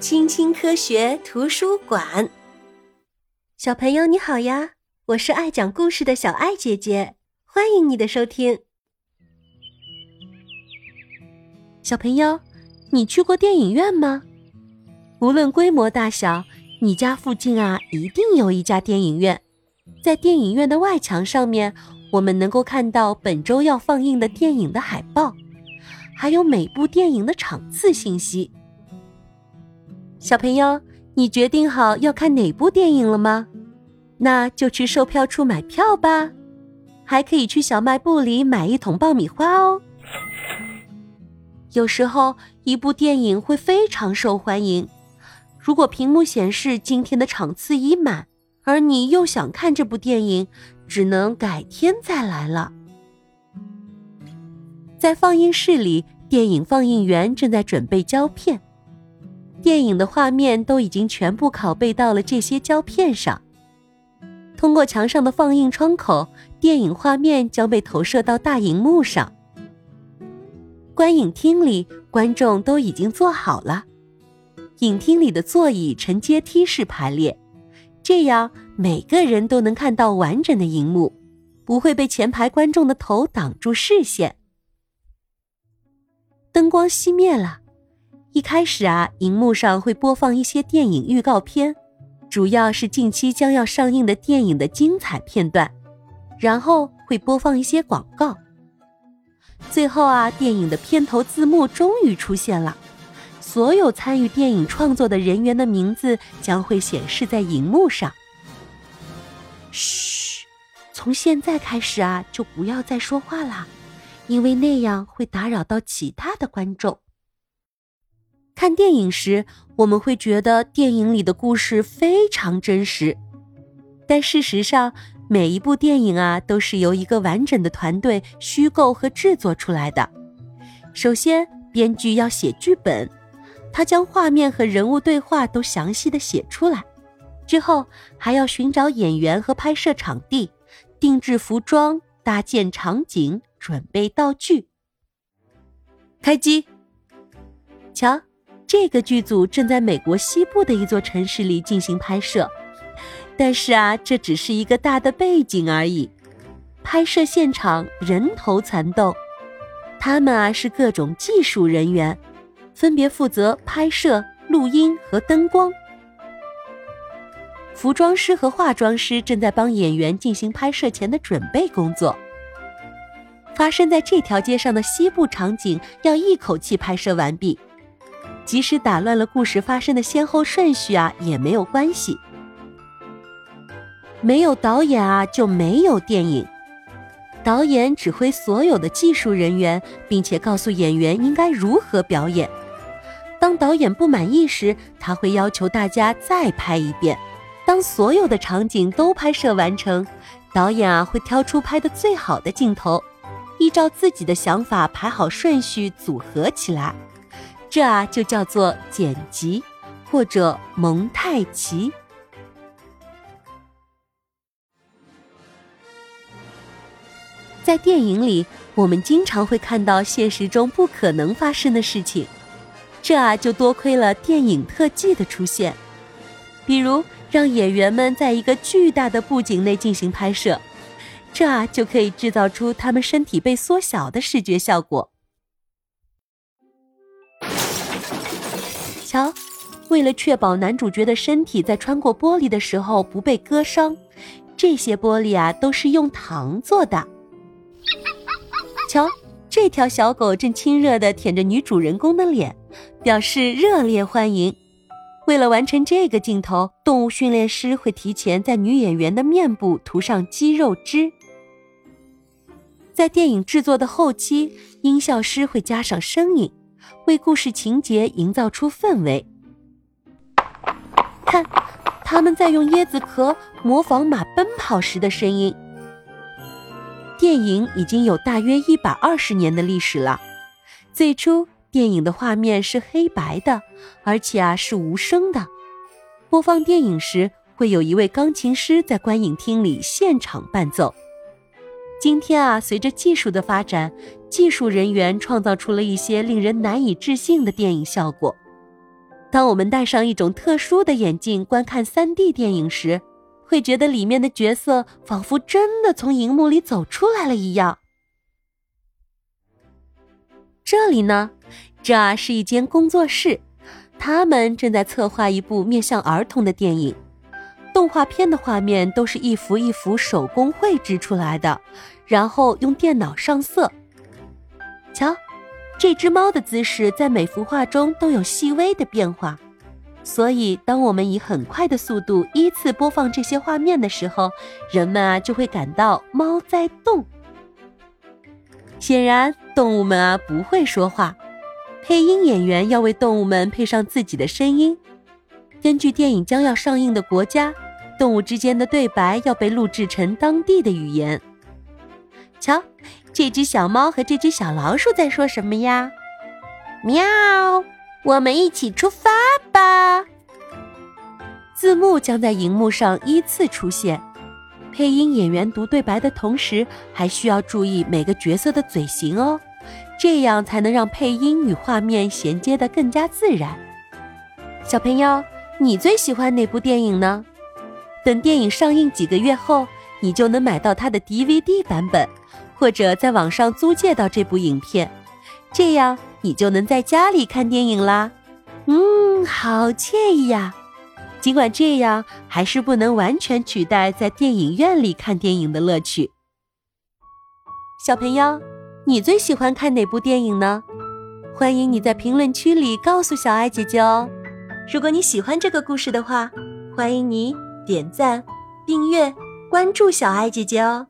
青青科学图书馆，小朋友你好呀！我是爱讲故事的小爱姐姐，欢迎你的收听。小朋友，你去过电影院吗？无论规模大小，你家附近啊一定有一家电影院。在电影院的外墙上面，我们能够看到本周要放映的电影的海报，还有每部电影的场次信息。小朋友，你决定好要看哪部电影了吗？那就去售票处买票吧，还可以去小卖部里买一桶爆米花哦。有时候，一部电影会非常受欢迎，如果屏幕显示今天的场次已满，而你又想看这部电影，只能改天再来了。在放映室里，电影放映员正在准备胶片。电影的画面都已经全部拷贝到了这些胶片上，通过墙上的放映窗口，电影画面将被投射到大荧幕上。观影厅里，观众都已经坐好了，影厅里的座椅呈阶梯式排列，这样每个人都能看到完整的荧幕，不会被前排观众的头挡住视线。灯光熄灭了。一开始啊，荧幕上会播放一些电影预告片，主要是近期将要上映的电影的精彩片段，然后会播放一些广告。最后啊，电影的片头字幕终于出现了，所有参与电影创作的人员的名字将会显示在荧幕上。嘘，从现在开始啊，就不要再说话啦，因为那样会打扰到其他的观众。看电影时，我们会觉得电影里的故事非常真实，但事实上，每一部电影啊都是由一个完整的团队虚构和制作出来的。首先，编剧要写剧本，他将画面和人物对话都详细的写出来，之后还要寻找演员和拍摄场地，定制服装，搭建场景，准备道具。开机，瞧。这个剧组正在美国西部的一座城市里进行拍摄，但是啊，这只是一个大的背景而已。拍摄现场人头攒动，他们啊是各种技术人员，分别负责拍摄、录音和灯光。服装师和化妆师正在帮演员进行拍摄前的准备工作。发生在这条街上的西部场景要一口气拍摄完毕。即使打乱了故事发生的先后顺序啊，也没有关系。没有导演啊，就没有电影。导演指挥所有的技术人员，并且告诉演员应该如何表演。当导演不满意时，他会要求大家再拍一遍。当所有的场景都拍摄完成，导演啊会挑出拍的最好的镜头，依照自己的想法排好顺序，组合起来。这啊就叫做剪辑，或者蒙太奇。在电影里，我们经常会看到现实中不可能发生的事情，这啊就多亏了电影特技的出现。比如，让演员们在一个巨大的布景内进行拍摄，这啊就可以制造出他们身体被缩小的视觉效果。瞧，为了确保男主角的身体在穿过玻璃的时候不被割伤，这些玻璃啊都是用糖做的。瞧，这条小狗正亲热地舔着女主人公的脸，表示热烈欢迎。为了完成这个镜头，动物训练师会提前在女演员的面部涂上肌肉汁。在电影制作的后期，音效师会加上声音。为故事情节营造出氛围。看，他们在用椰子壳模仿马奔跑时的声音。电影已经有大约一百二十年的历史了。最初，电影的画面是黑白的，而且啊是无声的。播放电影时，会有一位钢琴师在观影厅里现场伴奏。今天啊，随着技术的发展，技术人员创造出了一些令人难以置信的电影效果。当我们戴上一种特殊的眼镜观看 3D 电影时，会觉得里面的角色仿佛真的从荧幕里走出来了一样。这里呢，这是一间工作室，他们正在策划一部面向儿童的电影。动画片的画面都是一幅一幅手工绘制出来的，然后用电脑上色。瞧，这只猫的姿势在每幅画中都有细微的变化。所以，当我们以很快的速度依次播放这些画面的时候，人们啊就会感到猫在动。显然，动物们啊不会说话，配音演员要为动物们配上自己的声音。根据电影将要上映的国家，动物之间的对白要被录制成当地的语言。瞧，这只小猫和这只小老鼠在说什么呀？喵。我们一起出发吧！字幕将在荧幕上依次出现，配音演员读对白的同时，还需要注意每个角色的嘴型哦，这样才能让配音与画面衔接得更加自然。小朋友，你最喜欢哪部电影呢？等电影上映几个月后，你就能买到它的 DVD 版本，或者在网上租借到这部影片，这样。你就能在家里看电影啦，嗯，好惬意呀。尽管这样，还是不能完全取代在电影院里看电影的乐趣。小朋友，你最喜欢看哪部电影呢？欢迎你在评论区里告诉小爱姐姐哦。如果你喜欢这个故事的话，欢迎你点赞、订阅、关注小爱姐姐哦。